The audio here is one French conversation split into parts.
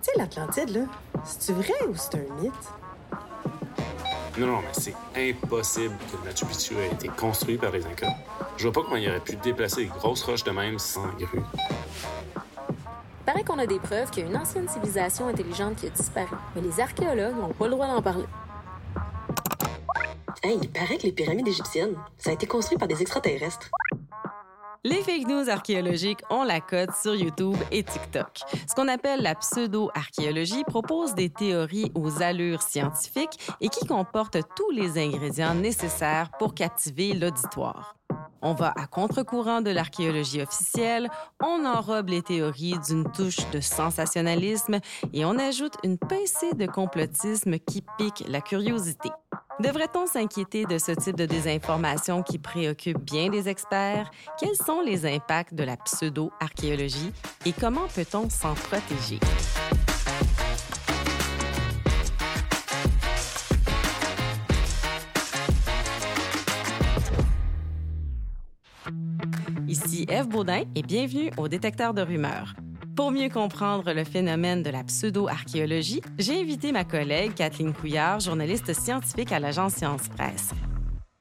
Tu sais, l'Atlantide, là, c'est-tu vrai ou c'est un mythe? Non, non, mais c'est impossible que Machu Picchu ait été construit par les Incas. Je vois pas comment il aurait pu déplacer des grosses roches de même sans grue. Paraît qu'on a des preuves qu'il y a une ancienne civilisation intelligente qui a disparu, mais les archéologues n'ont pas le droit d'en parler. Hey, il paraît que les pyramides égyptiennes, ça a été construit par des extraterrestres. Les fake news archéologiques ont la cote sur YouTube et TikTok. Ce qu'on appelle la pseudo-archéologie propose des théories aux allures scientifiques et qui comportent tous les ingrédients nécessaires pour captiver l'auditoire. On va à contre-courant de l'archéologie officielle, on enrobe les théories d'une touche de sensationnalisme et on ajoute une pincée de complotisme qui pique la curiosité. Devrait-on s'inquiéter de ce type de désinformation qui préoccupe bien les experts? Quels sont les impacts de la pseudo-archéologie et comment peut-on s'en protéger? Ici Eve Baudin et bienvenue au Détecteur de rumeurs. Pour mieux comprendre le phénomène de la pseudo-archéologie, j'ai invité ma collègue Kathleen Couillard, journaliste scientifique à l'agence Science Presse.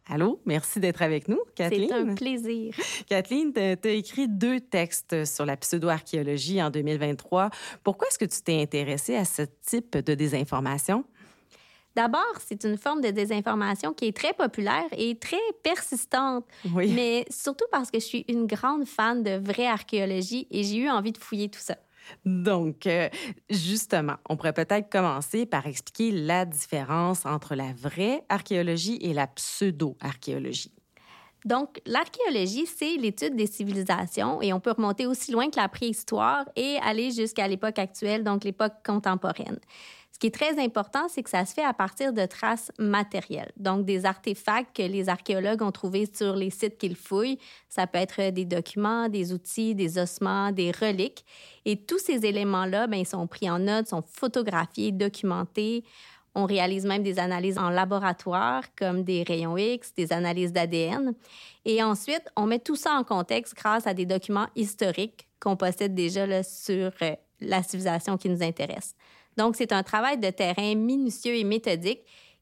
Allô, merci d'être avec nous, Kathleen. C'est un plaisir. Kathleen, tu as écrit deux textes sur la pseudo-archéologie en 2023. Pourquoi est-ce que tu t'es intéressée à ce type de désinformation? D'abord, c'est une forme de désinformation qui est très populaire et très persistante. Oui. Mais surtout parce que je suis une grande fan de vraie archéologie et j'ai eu envie de fouiller tout ça. Donc, euh, justement, on pourrait peut-être commencer par expliquer la différence entre la vraie archéologie et la pseudo-archéologie. Donc, l'archéologie, c'est l'étude des civilisations et on peut remonter aussi loin que la préhistoire et aller jusqu'à l'époque actuelle, donc l'époque contemporaine. Ce qui est très important, c'est que ça se fait à partir de traces matérielles, donc des artefacts que les archéologues ont trouvés sur les sites qu'ils fouillent. Ça peut être des documents, des outils, des ossements, des reliques. Et tous ces éléments-là, ben, ils sont pris en note, sont photographiés, documentés. On réalise même des analyses en laboratoire, comme des rayons X, des analyses d'ADN. Et ensuite, on met tout ça en contexte grâce à des documents historiques qu'on possède déjà sur euh, la civilisation qui nous intéresse. Donc, c'est un travail de terrain minutieux et méthodique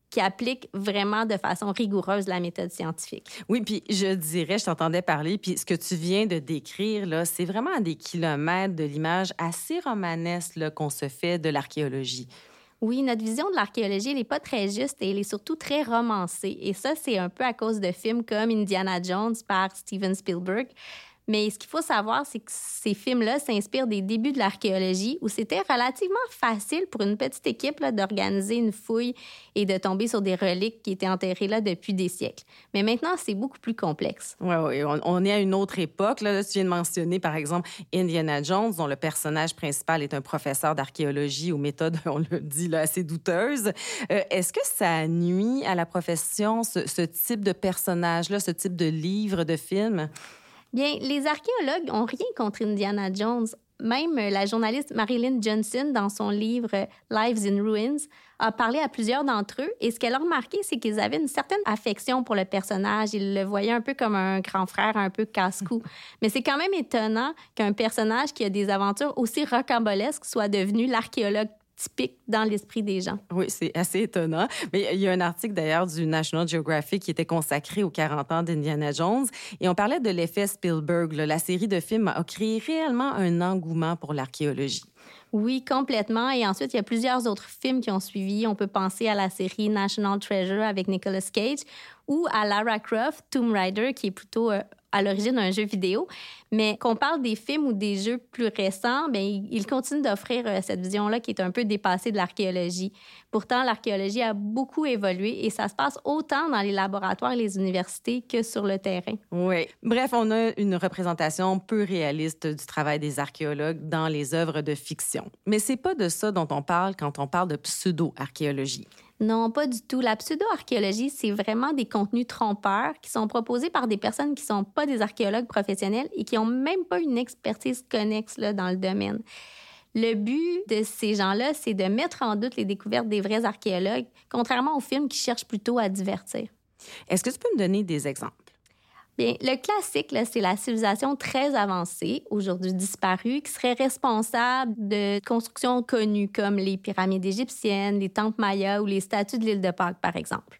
qui applique vraiment de façon rigoureuse la méthode scientifique. Oui, puis je dirais, je t'entendais parler, puis ce que tu viens de décrire, là, c'est vraiment à des kilomètres de l'image assez romanesque qu'on se fait de l'archéologie. Oui, notre vision de l'archéologie, elle n'est pas très juste et elle est surtout très romancée. Et ça, c'est un peu à cause de films comme Indiana Jones par Steven Spielberg. Mais ce qu'il faut savoir, c'est que ces films-là s'inspirent des débuts de l'archéologie où c'était relativement facile pour une petite équipe d'organiser une fouille et de tomber sur des reliques qui étaient enterrées là depuis des siècles. Mais maintenant, c'est beaucoup plus complexe. Oui, oui. On, est à une autre époque. Là. Tu viens de mentionner, par exemple, Indiana Jones, dont le personnage principal est un professeur d'archéologie aux méthodes, on le dit, là, assez douteuses. Euh, est-ce que ça nuit à la profession, ce, ce type de personnage-là, ce type de livre, de film? Bien, les archéologues ont rien contre Indiana Jones. Même la journaliste Marilyn Johnson, dans son livre Lives in Ruins, a parlé à plusieurs d'entre eux et ce qu'elle a remarqué, c'est qu'ils avaient une certaine affection pour le personnage. Ils le voyaient un peu comme un grand frère, un peu casse-cou. Mais c'est quand même étonnant qu'un personnage qui a des aventures aussi rocambolesques soit devenu l'archéologue typique dans l'esprit des gens. Oui, c'est assez étonnant. Mais il y a un article d'ailleurs du National Geographic qui était consacré aux 40 ans d'Indiana Jones et on parlait de l'effet Spielberg. La série de films a créé réellement un engouement pour l'archéologie. Oui, complètement. Et ensuite, il y a plusieurs autres films qui ont suivi. On peut penser à la série National Treasure avec Nicolas Cage ou à Lara Croft, Tomb Raider, qui est plutôt euh, à l'origine un jeu vidéo. Mais qu'on parle des films ou des jeux plus récents, bien, ils continuent d'offrir euh, cette vision-là qui est un peu dépassée de l'archéologie. Pourtant, l'archéologie a beaucoup évolué et ça se passe autant dans les laboratoires et les universités que sur le terrain. Oui. Bref, on a une représentation peu réaliste du travail des archéologues dans les œuvres de fiction. Mais c'est pas de ça dont on parle quand on parle de pseudo-archéologie. Non, pas du tout. La pseudo-archéologie, c'est vraiment des contenus trompeurs qui sont proposés par des personnes qui ne sont pas des archéologues professionnels et qui n'ont même pas une expertise connexe là, dans le domaine. Le but de ces gens-là, c'est de mettre en doute les découvertes des vrais archéologues, contrairement aux films qui cherchent plutôt à divertir. Est-ce que tu peux me donner des exemples? Bien, le classique, c'est la civilisation très avancée, aujourd'hui disparue, qui serait responsable de constructions connues comme les pyramides égyptiennes, les temples mayas ou les statues de l'île de Pâques, par exemple.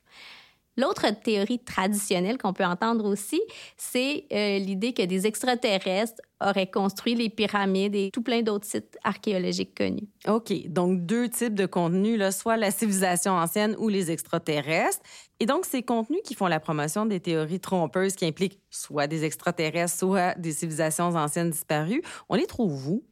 L'autre théorie traditionnelle qu'on peut entendre aussi, c'est euh, l'idée que des extraterrestres auraient construit les pyramides et tout plein d'autres sites archéologiques connus. OK, donc deux types de contenus, là, soit la civilisation ancienne ou les extraterrestres. Et donc, ces contenus qui font la promotion des théories trompeuses qui impliquent soit des extraterrestres, soit des civilisations anciennes disparues, on les trouve où?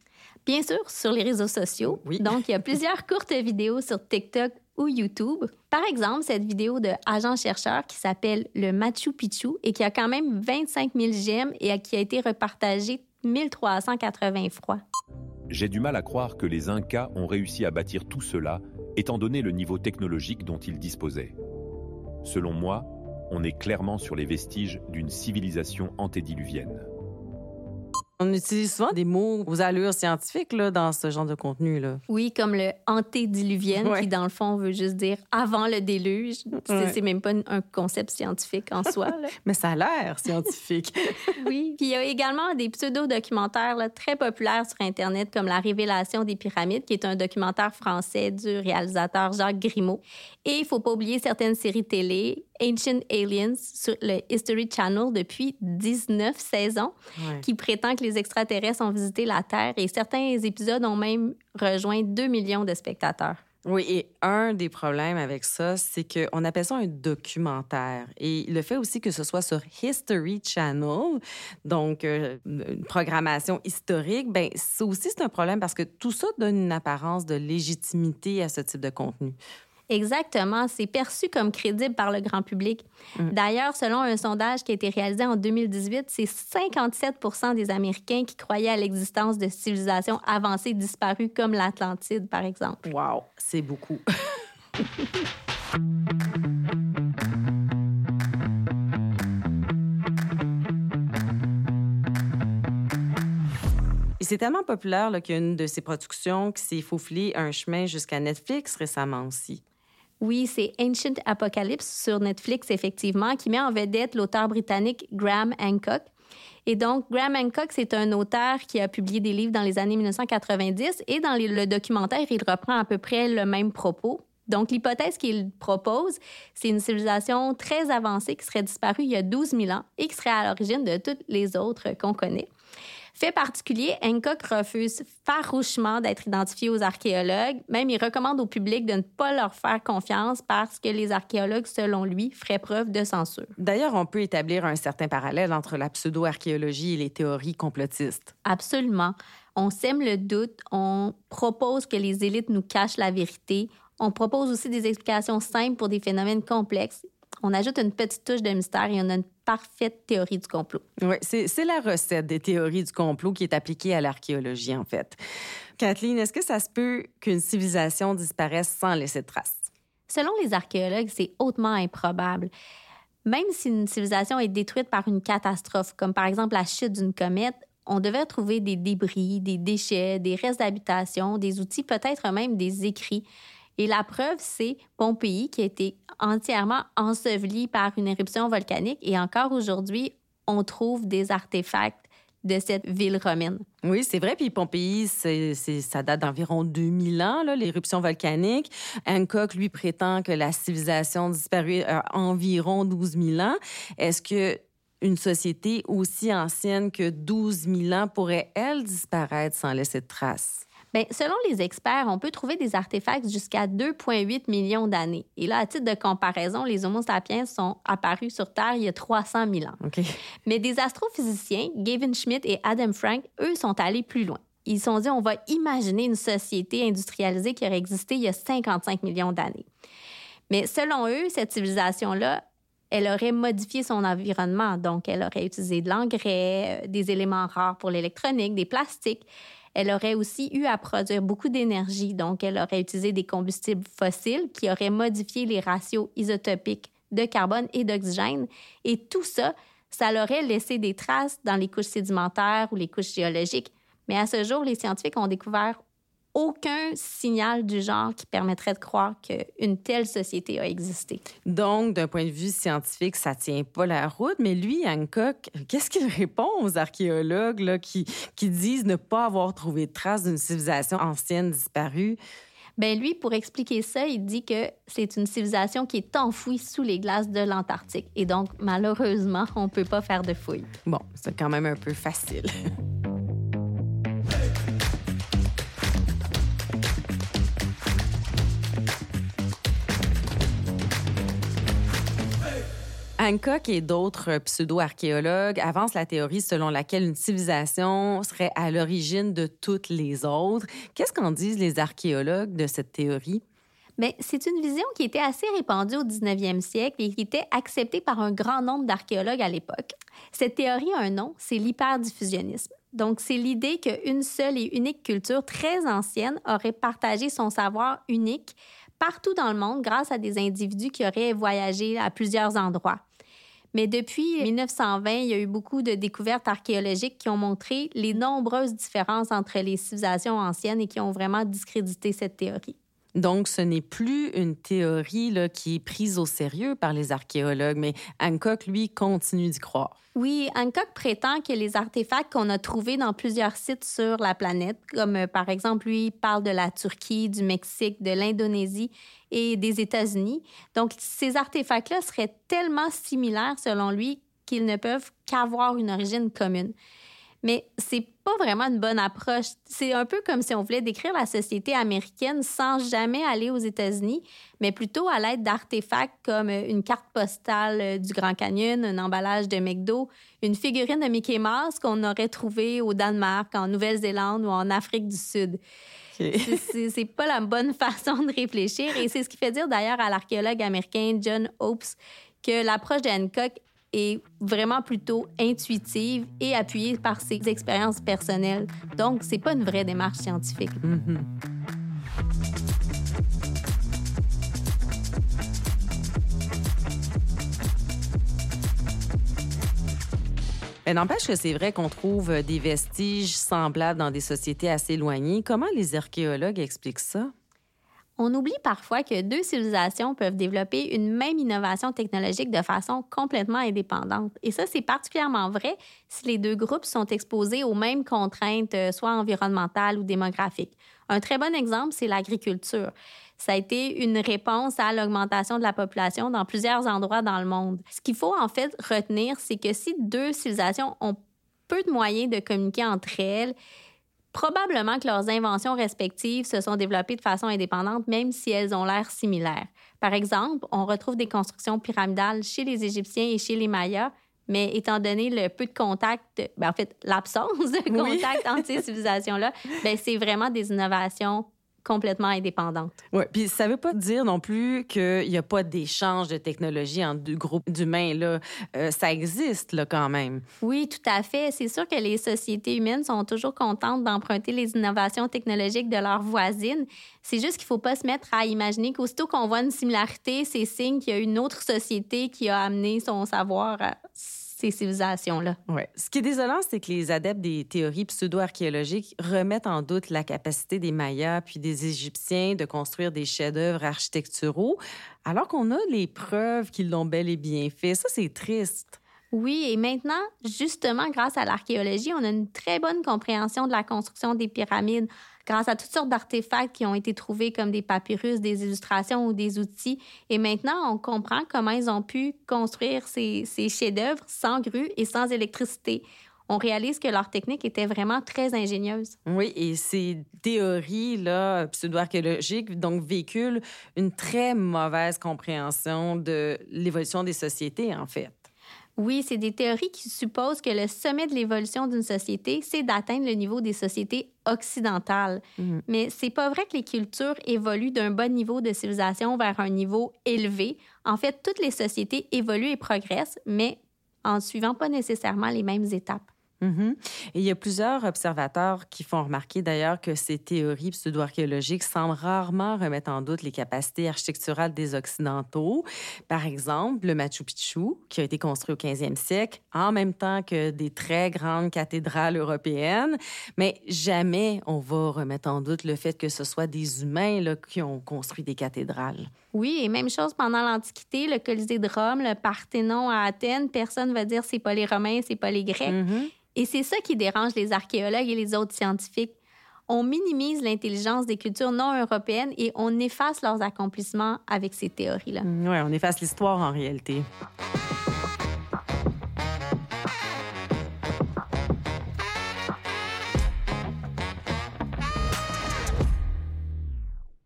Bien sûr, sur les réseaux sociaux. Oui. Donc, il y a plusieurs courtes vidéos sur TikTok ou YouTube. Par exemple, cette vidéo de Agent chercheur qui s'appelle le Machu Picchu et qui a quand même 25 000 j'aime et qui a été repartagée 1380 fois. J'ai du mal à croire que les Incas ont réussi à bâtir tout cela, étant donné le niveau technologique dont ils disposaient. Selon moi, on est clairement sur les vestiges d'une civilisation antédiluvienne. On utilise souvent des mots aux allures scientifiques là, dans ce genre de contenu. Là. Oui, comme le antédiluvienne, Ouais. qui dans le fond veut juste dire avant le déluge. C'est Ouais. c'est même pas un concept scientifique en soi. là. Mais ça a l'air scientifique. Oui. Puis il y a également des pseudo-documentaires très populaires sur Internet, comme La Révélation des pyramides, qui est un documentaire français du réalisateur Jacques Grimaud. Et il faut pas oublier certaines séries télé, Ancient Aliens sur le History Channel depuis 19 saisons, Ouais. qui prétend que les extraterrestres ont visité la Terre et certains épisodes ont même rejoint 2 millions de spectateurs. Oui, et un des problèmes avec ça, c'est qu'on appelle ça un documentaire. Et le fait aussi que ce soit sur History Channel, donc euh, une programmation historique, ben ça aussi c'est un problème parce que tout ça donne une apparence de légitimité à ce type de contenu. Exactement, c'est perçu comme crédible par le grand public. D'ailleurs, selon un sondage qui a été réalisé en 2018, c'est 57% des Américains qui croyaient à l'existence de civilisations avancées disparues comme l'Atlantide, par exemple. Wow, c'est beaucoup. Et c'est tellement populaire qu'il y a une de ces productions qui s'est faufilée un chemin jusqu'à Netflix récemment aussi. Oui, c'est Ancient Apocalypse sur Netflix, effectivement, qui met en vedette l'auteur britannique Graham Hancock. Et donc, Graham Hancock, c'est un auteur qui a publié des livres dans les années 1990 et dans le documentaire, il reprend à peu près le même propos. Donc, l'hypothèse qu'il propose, c'est une civilisation très avancée qui serait disparue il y a 12 000 ans et qui serait à l'origine de toutes les autres qu'on connaît. Fait particulier, Hancock refuse farouchement d'être identifié aux archéologues. Même, il recommande au public de ne pas leur faire confiance parce que les archéologues, selon lui, feraient preuve de censure. D'ailleurs, on peut établir un certain parallèle entre la pseudo-archéologie et les théories complotistes. Absolument. On sème le doute, on propose que les élites nous cachent la vérité, on propose aussi des explications simples pour des phénomènes complexes. On ajoute une petite touche de mystère et on a une parfaite théorie du complot. Oui, c'est la recette des théories du complot qui est appliquée à l'archéologie, en fait. Kathleen, est-ce que ça se peut qu'une civilisation disparaisse sans laisser de traces? Selon les archéologues, c'est hautement improbable. Même si une civilisation est détruite par une catastrophe, comme par exemple la chute d'une comète, on devait trouver des débris, des déchets, des restes d'habitation, des outils, peut-être même des écrits. Et la preuve, c'est Pompéi qui a été entièrement enseveli par une éruption volcanique. Et encore aujourd'hui, on trouve des artefacts de cette ville romaine. Oui, c'est vrai. Puis Pompéi, ça date d'environ 2000 ans, l'éruption volcanique. Hancock, lui, prétend que la civilisation disparue a environ 12 000 ans. Est-ce que une société aussi ancienne que 12 000 ans pourrait, elle, disparaître sans laisser de traces? Bien, selon les experts, on peut trouver des artefacts jusqu'à 2,8 millions d'années. Et là, à titre de comparaison, les Homo sapiens sont apparus sur Terre il y a 300 000 ans. Mais des astrophysiciens, Gavin Schmidt et Adam Frank, eux, sont allés plus loin. Ils se sont dit, on va imaginer une société industrialisée qui aurait existé il y a 55 millions d'années. Mais selon eux, cette civilisation-là, elle aurait modifié son environnement. Donc, elle aurait utilisé de l'engrais, euh, des éléments rares pour l'électronique, des plastiques. Elle aurait aussi eu à produire beaucoup d'énergie. Donc, elle aurait utilisé des combustibles fossiles qui auraient modifié les ratios isotopiques de carbone et d'oxygène. Et tout ça, ça leur aurait laissé des traces dans les couches sédimentaires ou les couches géologiques. Mais à ce jour, les scientifiques ont découvert aucun signal du genre qui permettrait de croire qu'une telle société a existé. Donc, d'un point de vue scientifique, ça tient pas la route. Mais lui, Hancock, qu'est-ce qu'il répond aux archéologues là, qui, qui disent ne pas avoir trouvé de traces d'une civilisation ancienne disparue? Ben lui, pour expliquer ça, il dit que c'est une civilisation qui est enfouie sous les glaces de l'Antarctique. Et donc, malheureusement, on ne peut pas faire de fouilles. Bon, c'est quand même un peu facile. Hancock et d'autres pseudo-archéologues avancent la théorie selon laquelle une civilisation serait à l'origine de toutes les autres. Qu'est-ce qu'en disent les archéologues de cette théorie? Bien, c'est une vision qui était assez répandue au 19e siècle et qui était acceptée par un grand nombre d'archéologues à l'époque. Cette théorie a un nom, c'est l'hyperdiffusionnisme. Donc, c'est l'idée qu'une seule et unique culture très ancienne aurait partagé son savoir unique partout dans le monde grâce à des individus qui auraient voyagé à plusieurs endroits. Mais depuis 1920, il y a eu beaucoup de découvertes archéologiques qui ont montré les nombreuses différences entre les civilisations anciennes et qui ont vraiment discrédité cette théorie. Donc, ce n'est plus une théorie qui est prise au sérieux par les archéologues, mais Hancock, lui, continue d'y croire. Oui, Hancock prétend que les artefacts qu'on a trouvés dans plusieurs sites sur la planète, comme euh, par exemple, lui, parle de la Turquie, du Mexique, de l'Indonésie et des États-Unis. Donc, ces artefacts-là seraient tellement similaires, selon lui, qu'ils ne peuvent qu'avoir une origine commune. Mais c'est pas vraiment une bonne approche. C'est un peu comme si on voulait décrire la société américaine sans jamais aller aux États-Unis, mais plutôt à l'aide d'artefacts comme une carte postale euh, du Grand Canyon, un emballage de McDo, une figurine de Mickey Mouse qu'on aurait trouvée au Danemark, en Nouvelle-Zélande ou en Afrique du Sud. C'est pas la bonne façon de réfléchir et c'est ce qui fait dire d'ailleurs à l'archéologue américain John Hopes que l'approche de Hancock est vraiment plutôt intuitive et appuyée par ses expériences personnelles. Donc, c'est pas une vraie démarche scientifique. Mm-hmm. Mais n'empêche que c'est vrai qu'on trouve des vestiges semblables dans des sociétés assez éloignées. Comment les archéologues expliquent ça? On oublie parfois que deux civilisations peuvent développer une même innovation technologique de façon complètement indépendante. Et ça, c'est particulièrement vrai si les deux groupes sont exposés aux mêmes contraintes, euh, soit environnementales ou démographiques. Un très bon exemple, c'est l'agriculture. Ça a été une réponse à l'augmentation de la population dans plusieurs endroits dans le monde. Ce qu'il faut en fait retenir, c'est que si deux civilisations ont peu de moyens de communiquer entre elles, Probablement que leurs inventions respectives se sont développées de façon indépendante, même si elles ont l'air similaires. Par exemple, on retrouve des constructions pyramidales chez les Égyptiens et chez les Mayas, mais étant donné le peu de contact, ben, en fait, l'absence de contact entre ces civilisations-là, ben, c'est vraiment des innovations complètement indépendante. Oui, puis ça veut pas dire non plus qu'il n'y a pas d'échange de technologie entre deux groupes d'humains. Là. Euh, ça existe là, quand même. Oui, tout à fait. C'est sûr que les sociétés humaines sont toujours contentes d'emprunter les innovations technologiques de leurs voisines. C'est juste qu'il faut pas se mettre à imaginer qu'aussitôt qu'on voit une similarité, c'est signe qu'il y a une autre société qui a amené son savoir à ces civilisations-là. Ouais. Ce qui est désolant, c'est que les adeptes des théories pseudo-archéologiques remettent en doute la capacité des Mayas puis des Égyptiens de construire des chefs-d'œuvre architecturaux, alors qu'on a les preuves qu'ils l'ont bel et bien fait. Ça, c'est triste. Oui, et maintenant, justement, grâce à l'archéologie, on a une très bonne compréhension de la construction des pyramides grâce à toutes sortes d'artefacts qui ont été trouvés comme des papyrus, des illustrations ou des outils. Et maintenant, on comprend comment ils ont pu construire ces, ces chefs-d'œuvre sans grue et sans électricité on réalise que leur technique était vraiment très ingénieuse. Oui, et ces théories-là, pseudo-archéologiques, donc véhiculent une très mauvaise compréhension de l'évolution des sociétés, en fait. Oui, c'est des théories qui supposent que le sommet de l'évolution d'une société, c'est d'atteindre le niveau des sociétés occidentales. Mhm. Mais c'est pas vrai que les cultures évoluent d'un bon niveau de civilisation vers un niveau élevé. En fait, toutes les sociétés évoluent et progressent, mais en ne suivant pas nécessairement les mêmes étapes. Mhm. Il y a plusieurs observateurs qui font remarquer d'ailleurs que ces théories pseudo-archéologiques semblent rarement remettre en doute les capacités architecturales des Occidentaux. Par exemple, le Machu Picchu, qui a été construit au 15e siècle, en même temps que des très grandes cathédrales européennes. Mais jamais on va remettre en doute le fait que ce soit des humains qui ont construit des cathédrales. Oui, et même chose pendant l'Antiquité, le Colisée de Rome, le Parthénon à Athènes, personne ne va dire c'est pas les Romains, c'est pas les Grecs. Mhm. Et c'est ça qui dérange les archéologues et les autres scientifiques. On minimise l'intelligence des cultures non européennes et on efface leurs accomplissements avec ces théories-là. Oui, on efface l'histoire en réalité.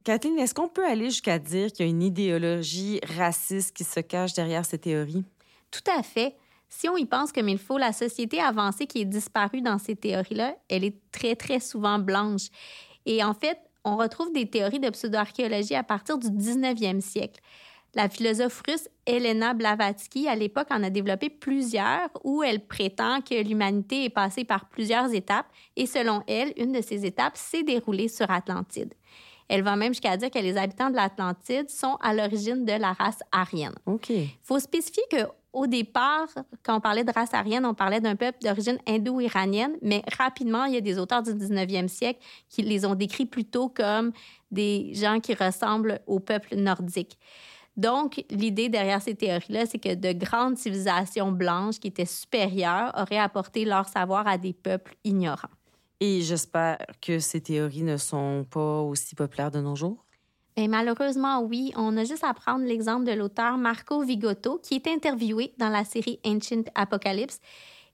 Kathleen, est-ce qu'on peut aller jusqu'à dire qu'il y a une idéologie raciste qui se cache derrière ces théories? Tout à fait. Si on y pense comme il faut, la société avancée qui est disparue dans ces théories-là, elle est très, très souvent blanche. Et en fait, on retrouve des théories de pseudo-archéologie à partir du 19e siècle. La philosophe russe Elena Blavatsky, à l'époque, en a développé plusieurs où elle prétend que l'humanité est passée par plusieurs étapes et selon elle, une de ces étapes s'est déroulée sur Atlantide. Elle va même jusqu'à dire que les habitants de l'Atlantide sont à l'origine de la race aryenne. OK. Il faut spécifier que au départ, quand on parlait de race aryenne, on parlait d'un peuple d'origine indo-iranienne, mais rapidement, il y a des auteurs du 19e siècle qui les ont décrits plutôt comme des gens qui ressemblent au peuple nordique. Donc, l'idée derrière ces théories-là, c'est que de grandes civilisations blanches qui étaient supérieures auraient apporté leur savoir à des peuples ignorants. Et j'espère que ces théories ne sont pas aussi populaires de nos jours. Et malheureusement, oui. On a juste à prendre l'exemple de l'auteur Marco Vigotto, qui est interviewé dans la série Ancient Apocalypse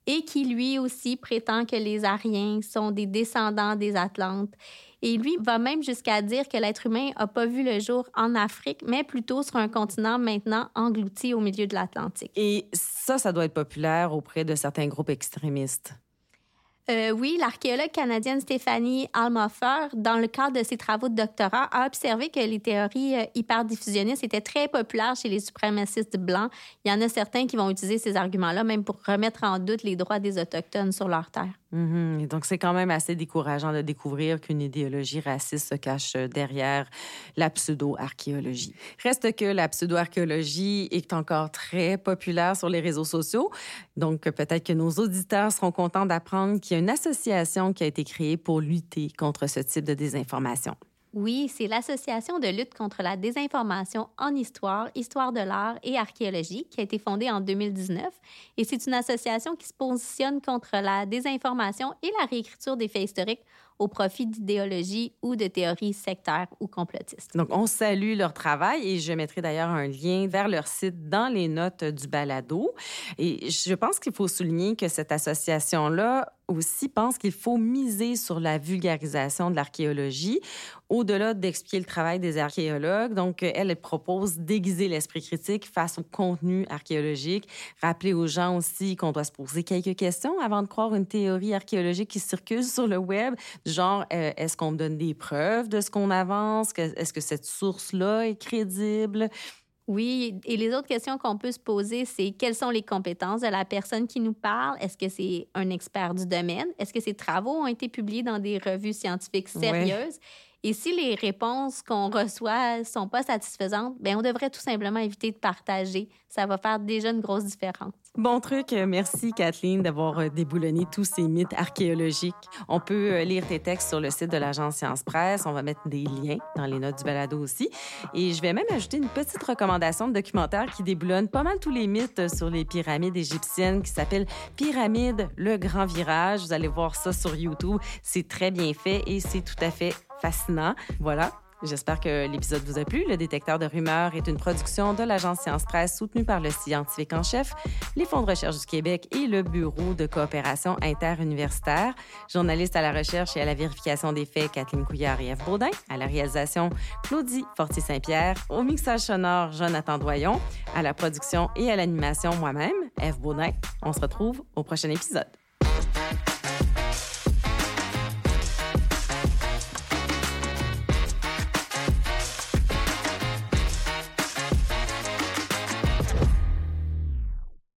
et qui lui aussi prétend que les Ariens sont des descendants des Atlantes. Et lui va même jusqu'à dire que l'être humain n'a pas vu le jour en Afrique, mais plutôt sur un continent maintenant englouti au milieu de l'Atlantique. Et ça, ça doit être populaire auprès de certains groupes extrémistes. Euh, oui, l'archéologue canadienne Stéphanie Almoffer, dans le cadre de ses travaux de doctorat, a observé que les théories euh, hyperdiffusionnistes étaient très populaires chez les suprémacistes blancs. Il y en a certains qui vont utiliser ces arguments-là même pour remettre en doute les droits des Autochtones sur leur terre. Mhm. Donc, c'est quand même assez décourageant de découvrir qu'une idéologie raciste se cache derrière la pseudo-archéologie. Reste que la pseudo-archéologie est encore très populaire sur les réseaux sociaux. Donc, peut-être que nos auditeurs seront contents d'apprendre qu'il y a une association qui a été créée pour lutter contre ce type de désinformation. Oui, c'est l'Association de lutte contre la désinformation en histoire, histoire de l'art et archéologie qui a été fondée en 2019. Et c'est une association qui se positionne contre la désinformation et la réécriture des faits historiques au profit d'idéologies ou de théories sectaires ou complotistes. Donc, on salue leur travail et je mettrai d'ailleurs un lien vers leur site dans les notes du balado. Et je pense qu'il faut souligner que cette association-là aussi pense qu'il faut miser sur la vulgarisation de l'archéologie au-delà d'expliquer le travail des archéologues. Donc, elle, elle propose d'aiguiser l'esprit critique face au contenu archéologique, rappeler aux gens aussi qu'on doit se poser quelques questions avant de croire une théorie archéologique qui circule sur le web, genre euh, est-ce qu'on me donne des preuves de ce qu'on avance, est-ce que cette source-là est crédible? Oui, et les autres questions qu'on peut se poser, c'est quelles sont les compétences de la personne qui nous parle? Est-ce que c'est un expert du domaine? Est-ce que ses travaux ont été publiés dans des revues scientifiques sérieuses? Et si les réponses qu'on reçoit sont pas satisfaisantes, ben on devrait tout simplement éviter de partager. Ça va faire déjà une grosse différence. Bon truc. Merci, Kathleen, d'avoir euh, déboulonné tous ces mythes archéologiques. On peut euh, lire tes textes sur le site de l'agence Science Presse. On va mettre des liens dans les notes du balado aussi. Et je vais même ajouter une petite recommandation de documentaire qui déboulonne pas mal tous les mythes sur les pyramides égyptiennes qui s'appelle Pyramide, le grand virage. Vous allez voir ça sur YouTube. C'est très bien fait et c'est tout à fait fascinant. Voilà. J'espère que l'épisode vous a plu. Le détecteur de rumeurs est une production de l'agence Science Presse soutenue par le scientifique en chef, les fonds de recherche du Québec et le Bureau de coopération interuniversitaire. Journaliste à la recherche et à la vérification des faits, Kathleen Couillard et Eve Baudin. À la réalisation, Claudie Fortier-Saint-Pierre. Au mixage sonore, Jonathan Doyon. À la production et à l'animation, moi-même, Eve Baudin. On se retrouve au prochain épisode.